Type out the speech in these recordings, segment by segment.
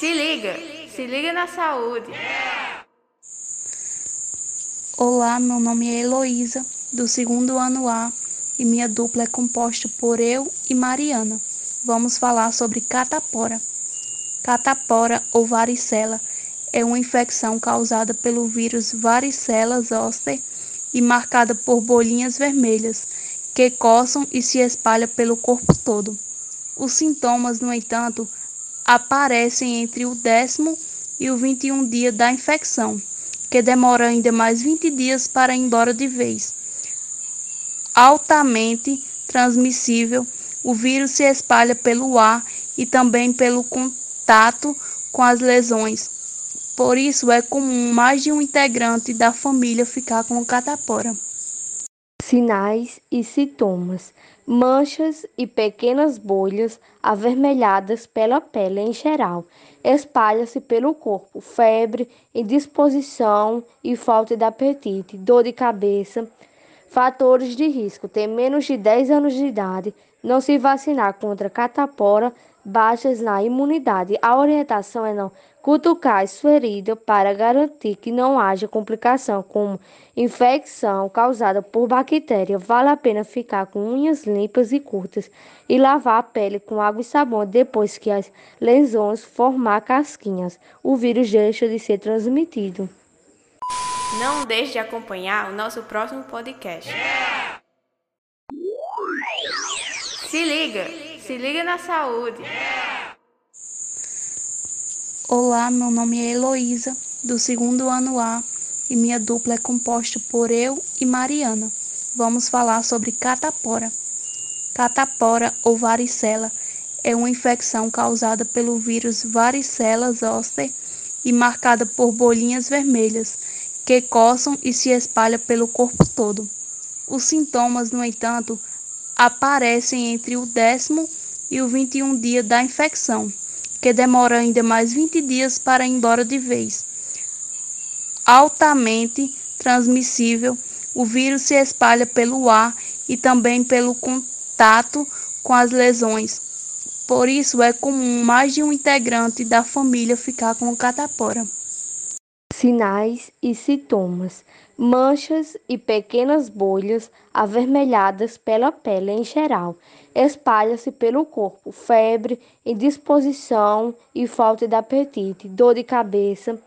Se liga, se liga na saúde. Olá, meu nome é Heloísa, do segundo ano A, e minha dupla é composta por eu e Mariana. Vamos falar sobre catapora. Catapora ou varicela é uma infecção causada pelo vírus varicela zoster e marcada por bolinhas vermelhas que coçam e se espalham pelo corpo todo. Os sintomas, no entanto, aparecem entre o décimo e o 21 dia da infecção, que demora ainda mais 20 dias para ir embora de vez. Altamente transmissível, o vírus se espalha pelo ar e também pelo contato com as lesões. Por isso é comum mais de um integrante da família ficar com catapora. Sinais e sintomas: manchas e pequenas bolhas avermelhadas pela pele em geral. Espalha-se pelo corpo, febre, indisposição e falta de apetite, dor de cabeça. Fatores de risco: ter menos de 10 anos de idade, não se vacinar contra catapora, baixas na imunidade. A orientação é não cutucar sua ferida para garantir que não haja complicação como infecção causada por bactéria. Vale a pena ficar com unhas limpas e curtas e lavar a pele com água e sabão depois que as lesões formar casquinhas. O vírus deixa de ser transmitido. Não deixe de acompanhar o nosso próximo podcast. Se liga, se liga na saúde. Olá, meu nome é Heloísa, do segundo ano A, e minha dupla é composta por eu e Mariana. Vamos falar sobre catapora. Catapora ou varicela é uma infecção causada pelo vírus varicela zoster e marcada por bolinhas vermelhas que coçam e se espalham pelo corpo todo. Os sintomas, no entanto, aparecem entre o décimo e o 21 dia da infecção que demora ainda mais 20 dias para ir embora de vez. Altamente transmissível, o vírus se espalha pelo ar e também pelo contato com as lesões. Por isso é comum mais de um integrante da família ficar com catapora. Sinais e sintomas: manchas e pequenas bolhas avermelhadas pela pele em geral. Espalha-se pelo corpo, febre, indisposição e falta de apetite, dor de cabeça.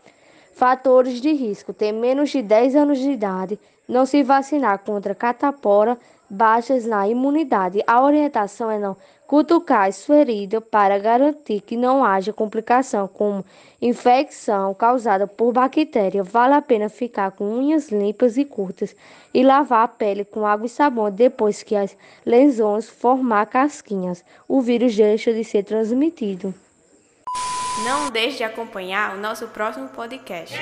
Fatores de risco: ter menos de 10 anos de idade, não se vacinar contra catapora, baixas na imunidade. A orientação é não cutucar sua ferida para garantir que não haja complicação como infecção causada por bactéria. Vale a pena ficar com unhas limpas e curtas e lavar a pele com água e sabão depois que as lesões formar casquinhas. O vírus deixa de ser transmitido. Não deixe de acompanhar o nosso próximo podcast.